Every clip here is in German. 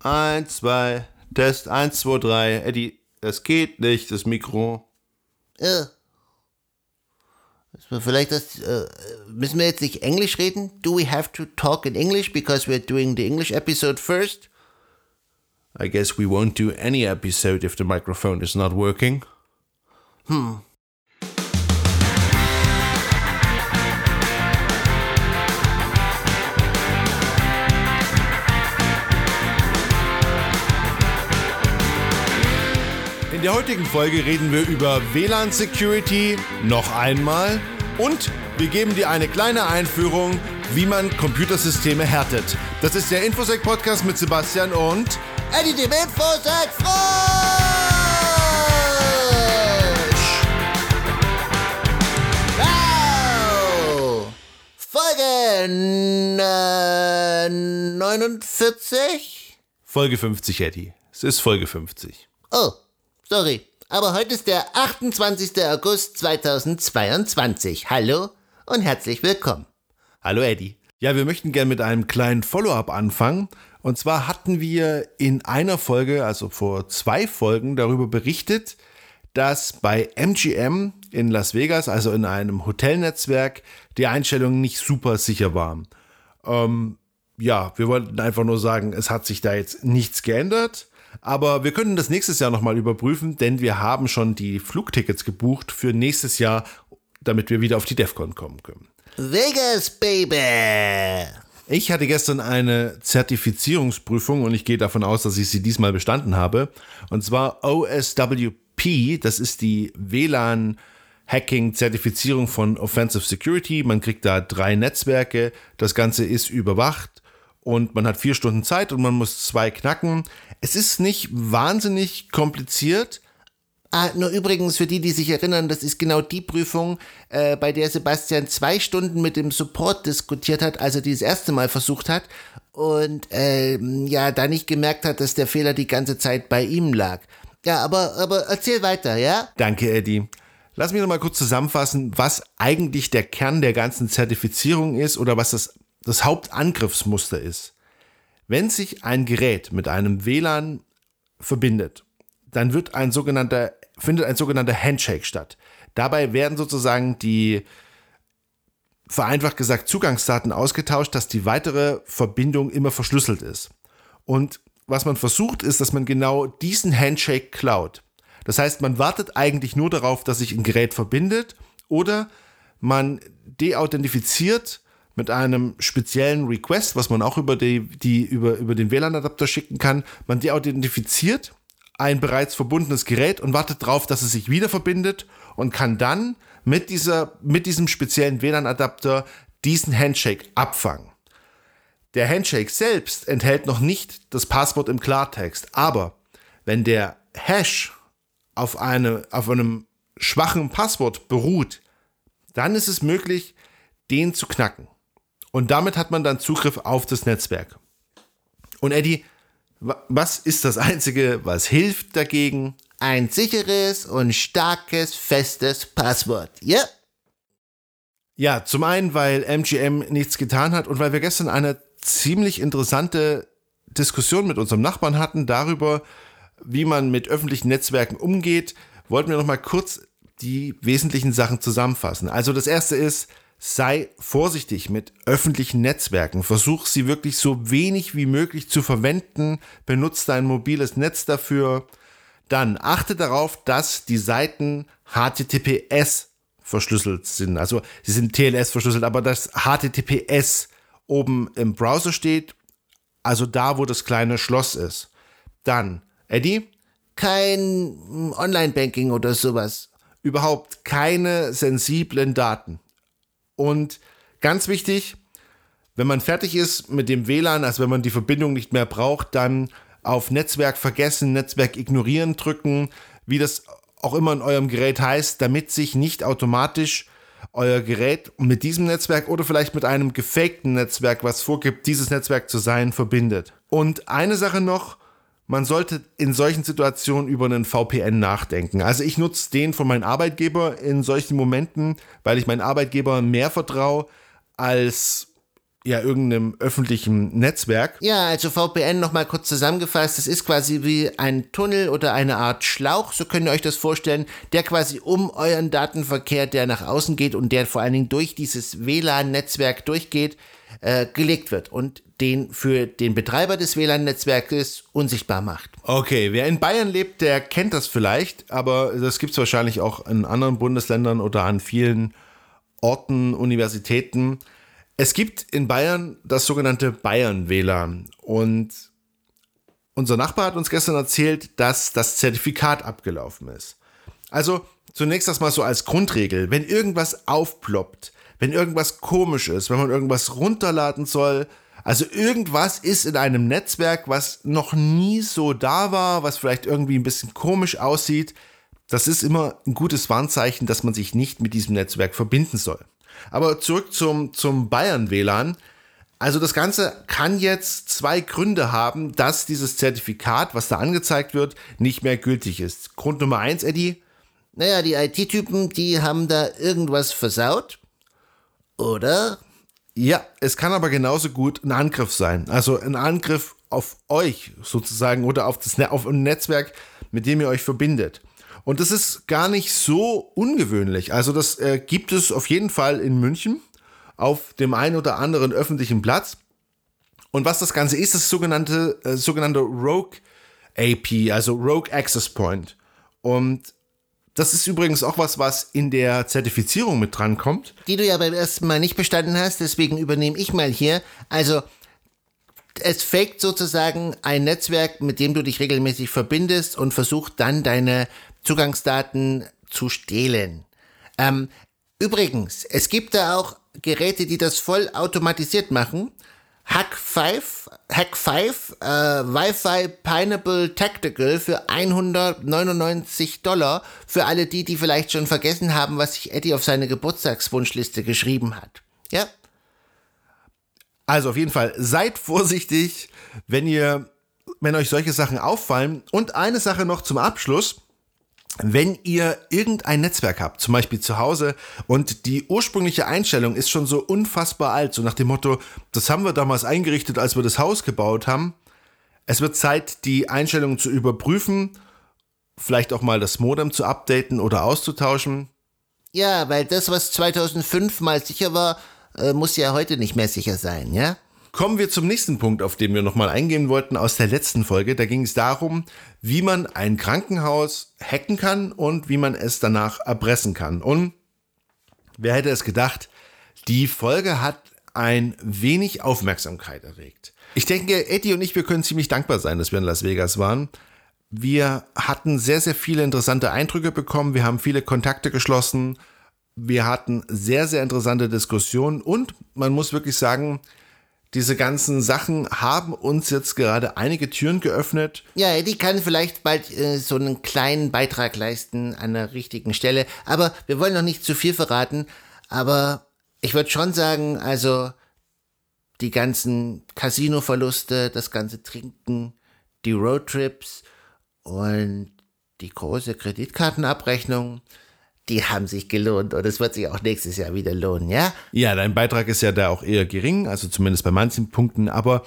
Eins, zwei, Test, eins, zwei, drei. Eddie, es geht nicht, das Mikro. Äh. Vielleicht das, äh, müssen wir jetzt nicht Englisch reden? Do we have to talk in English because we're doing the English episode first? I guess we won't do any episode if the microphone is not working. Hm. In der heutigen Folge reden wir über WLAN Security noch einmal und wir geben dir eine kleine Einführung, wie man Computersysteme härtet. Das ist der Infosec Podcast mit Sebastian und Eddie dem Infosec Frosch! Wow! Folge äh, 49? Folge 50, Eddie. Es ist Folge 50. Oh. Sorry, aber heute ist der 28. August 2022. Hallo und herzlich willkommen. Hallo Eddie. Ja, wir möchten gerne mit einem kleinen Follow-up anfangen. Und zwar hatten wir in einer Folge, also vor zwei Folgen, darüber berichtet, dass bei MGM in Las Vegas, also in einem Hotelnetzwerk, die Einstellungen nicht super sicher waren. Ähm, ja, wir wollten einfach nur sagen, es hat sich da jetzt nichts geändert. Aber wir können das nächstes Jahr nochmal überprüfen, denn wir haben schon die Flugtickets gebucht für nächstes Jahr, damit wir wieder auf die DEFCON kommen können. Vegas, Baby! Ich hatte gestern eine Zertifizierungsprüfung und ich gehe davon aus, dass ich sie diesmal bestanden habe. Und zwar OSWP, das ist die WLAN Hacking-Zertifizierung von Offensive Security. Man kriegt da drei Netzwerke. Das Ganze ist überwacht und man hat vier Stunden Zeit und man muss zwei knacken. Es ist nicht wahnsinnig kompliziert. Ah, nur übrigens für die, die sich erinnern, das ist genau die Prüfung, äh, bei der Sebastian zwei Stunden mit dem Support diskutiert hat, als er die das erste Mal versucht hat und äh, ja, da nicht gemerkt hat, dass der Fehler die ganze Zeit bei ihm lag. Ja, aber, aber erzähl weiter, ja? Danke, Eddie. Lass mich noch mal kurz zusammenfassen, was eigentlich der Kern der ganzen Zertifizierung ist oder was das das Hauptangriffsmuster ist. Wenn sich ein Gerät mit einem WLAN verbindet, dann wird ein sogenannter, findet ein sogenannter Handshake statt. Dabei werden sozusagen die, vereinfacht gesagt, Zugangsdaten ausgetauscht, dass die weitere Verbindung immer verschlüsselt ist. Und was man versucht, ist, dass man genau diesen Handshake klaut. Das heißt, man wartet eigentlich nur darauf, dass sich ein Gerät verbindet oder man deauthentifiziert mit einem speziellen Request, was man auch über, die, die, über, über den WLAN-Adapter schicken kann. Man deauthentifiziert ein bereits verbundenes Gerät und wartet darauf, dass es sich wieder verbindet und kann dann mit, dieser, mit diesem speziellen WLAN-Adapter diesen Handshake abfangen. Der Handshake selbst enthält noch nicht das Passwort im Klartext, aber wenn der Hash auf, eine, auf einem schwachen Passwort beruht, dann ist es möglich, den zu knacken. Und damit hat man dann Zugriff auf das Netzwerk. Und Eddie, was ist das Einzige, was hilft dagegen? Ein sicheres und starkes, festes Passwort. Ja. Ja, zum einen, weil MGM nichts getan hat und weil wir gestern eine ziemlich interessante Diskussion mit unserem Nachbarn hatten darüber, wie man mit öffentlichen Netzwerken umgeht, wollten wir noch mal kurz die wesentlichen Sachen zusammenfassen. Also das erste ist, sei vorsichtig mit öffentlichen Netzwerken. Versuch sie wirklich so wenig wie möglich zu verwenden. Benutze dein mobiles Netz dafür. Dann achte darauf, dass die Seiten HTTPS verschlüsselt sind. Also sie sind TLS verschlüsselt, aber das HTTPS oben im Browser steht, also da, wo das kleine Schloss ist. Dann, Eddie? Kein Online-Banking oder sowas. Überhaupt keine sensiblen Daten. Und ganz wichtig, wenn man fertig ist mit dem WLAN, also wenn man die Verbindung nicht mehr braucht, dann auf Netzwerk vergessen, Netzwerk ignorieren drücken, wie das auch immer in eurem Gerät heißt, damit sich nicht automatisch euer Gerät mit diesem Netzwerk oder vielleicht mit einem gefakten Netzwerk, was vorgibt, dieses Netzwerk zu sein, verbindet. Und eine Sache noch, man sollte in solchen Situationen über einen VPN nachdenken. Also ich nutze den von meinem Arbeitgeber in solchen Momenten, weil ich meinem Arbeitgeber mehr vertraue als ja irgendeinem öffentlichen Netzwerk. Ja, also VPN nochmal kurz zusammengefasst, das ist quasi wie ein Tunnel oder eine Art Schlauch, so könnt ihr euch das vorstellen, der quasi um euren Datenverkehr, der nach außen geht und der vor allen Dingen durch dieses WLAN-Netzwerk durchgeht, äh, gelegt wird und den für den Betreiber des WLAN-Netzwerkes unsichtbar macht. Okay, wer in Bayern lebt, der kennt das vielleicht, aber das gibt es wahrscheinlich auch in anderen Bundesländern oder an vielen Orten, Universitäten. Es gibt in Bayern das sogenannte Bayern-WLAN und unser Nachbar hat uns gestern erzählt, dass das Zertifikat abgelaufen ist. Also zunächst das mal so als Grundregel, wenn irgendwas aufploppt, wenn irgendwas komisch ist, wenn man irgendwas runterladen soll, also irgendwas ist in einem Netzwerk, was noch nie so da war, was vielleicht irgendwie ein bisschen komisch aussieht, das ist immer ein gutes Warnzeichen, dass man sich nicht mit diesem Netzwerk verbinden soll. Aber zurück zum, zum Bayern-WLAN. Also das Ganze kann jetzt zwei Gründe haben, dass dieses Zertifikat, was da angezeigt wird, nicht mehr gültig ist. Grund Nummer eins, Eddie. Naja, die IT-Typen, die haben da irgendwas versaut. Oder? Ja, es kann aber genauso gut ein Angriff sein. Also ein Angriff auf euch sozusagen oder auf, das, auf ein Netzwerk, mit dem ihr euch verbindet. Und das ist gar nicht so ungewöhnlich. Also das äh, gibt es auf jeden Fall in München auf dem einen oder anderen öffentlichen Platz. Und was das Ganze ist, das sogenannte, äh, sogenannte Rogue AP, also Rogue Access Point. Und das ist übrigens auch was, was in der Zertifizierung mit drankommt. Die du ja beim ersten Mal nicht bestanden hast, deswegen übernehme ich mal hier. Also es faked sozusagen ein Netzwerk, mit dem du dich regelmäßig verbindest und versucht dann deine Zugangsdaten zu stehlen. Ähm, übrigens, es gibt da auch Geräte, die das voll automatisiert machen. Hack 5, Hack 5, äh, Wi-Fi Pineapple Tactical für 199 Dollar für alle die, die vielleicht schon vergessen haben, was sich Eddie auf seine Geburtstagswunschliste geschrieben hat. Ja? Also auf jeden Fall, seid vorsichtig, wenn ihr, wenn euch solche Sachen auffallen. Und eine Sache noch zum Abschluss wenn ihr irgendein Netzwerk habt, zum Beispiel zu Hause, und die ursprüngliche Einstellung ist schon so unfassbar alt, so nach dem Motto, das haben wir damals eingerichtet, als wir das Haus gebaut haben. Es wird Zeit, die Einstellungen zu überprüfen, vielleicht auch mal das Modem zu updaten oder auszutauschen. Ja, weil das, was 2005 mal sicher war, äh, muss ja heute nicht mehr sicher sein, ja? Kommen wir zum nächsten Punkt, auf den wir nochmal eingehen wollten aus der letzten Folge. Da ging es darum, wie man ein Krankenhaus hacken kann und wie man es danach erpressen kann. Und wer hätte es gedacht, die Folge hat ein wenig Aufmerksamkeit erregt. Ich denke, Eddie und ich, wir können ziemlich dankbar sein, dass wir in Las Vegas waren. Wir hatten sehr, sehr viele interessante Eindrücke bekommen. Wir haben viele Kontakte geschlossen. Wir hatten sehr, sehr interessante Diskussionen und man muss wirklich sagen, diese ganzen Sachen haben uns jetzt gerade einige Türen geöffnet. Ja, Eddie kann vielleicht bald äh, so einen kleinen Beitrag leisten an der richtigen Stelle. Aber wir wollen noch nicht zu viel verraten. Aber ich würde schon sagen, also die ganzen Casino-Verluste, das ganze Trinken, die Roadtrips und die große Kreditkartenabrechnung, die haben sich gelohnt und es wird sich auch nächstes Jahr wieder lohnen, ja? Ja, dein Beitrag ist ja da auch eher gering, also zumindest bei manchen Punkten, aber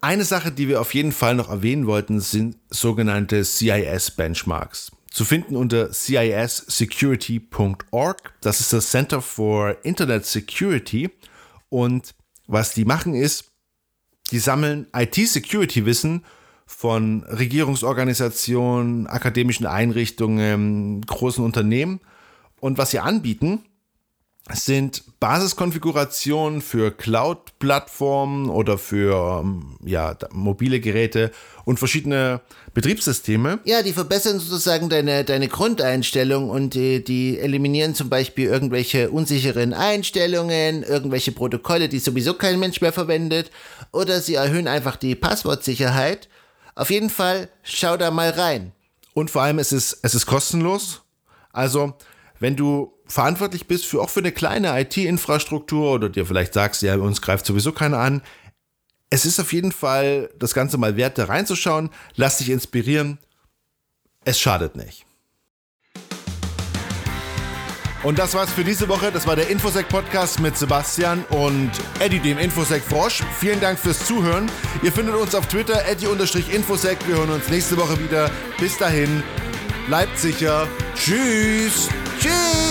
eine Sache, die wir auf jeden Fall noch erwähnen wollten, sind sogenannte CIS-Benchmarks. Zu finden unter cissecurity.org. Das ist das Center for Internet Security. Und was die machen ist, die sammeln IT-Security-Wissen von Regierungsorganisationen, akademischen Einrichtungen, großen Unternehmen und was sie anbieten, sind Basiskonfigurationen für Cloud-Plattformen oder für ähm, ja, mobile Geräte und verschiedene Betriebssysteme. Ja, die verbessern sozusagen deine, deine Grundeinstellung und die, die eliminieren zum Beispiel irgendwelche unsicheren Einstellungen, irgendwelche Protokolle, die sowieso kein Mensch mehr verwendet, oder sie erhöhen einfach die Passwortsicherheit. Auf jeden Fall schau da mal rein. Und vor allem es ist es ist kostenlos. Also wenn du verantwortlich bist für auch für eine kleine IT-Infrastruktur oder dir vielleicht sagst, ja, uns greift sowieso keiner an, es ist auf jeden Fall das Ganze mal wert, da reinzuschauen. Lass dich inspirieren. Es schadet nicht. Und das war's für diese Woche. Das war der Infosec Podcast mit Sebastian und Eddie, dem Infosec Frosch. Vielen Dank fürs Zuhören. Ihr findet uns auf Twitter, Eddie-Infosec. Wir hören uns nächste Woche wieder. Bis dahin, bleibt sicher. Tschüss. Tschüss.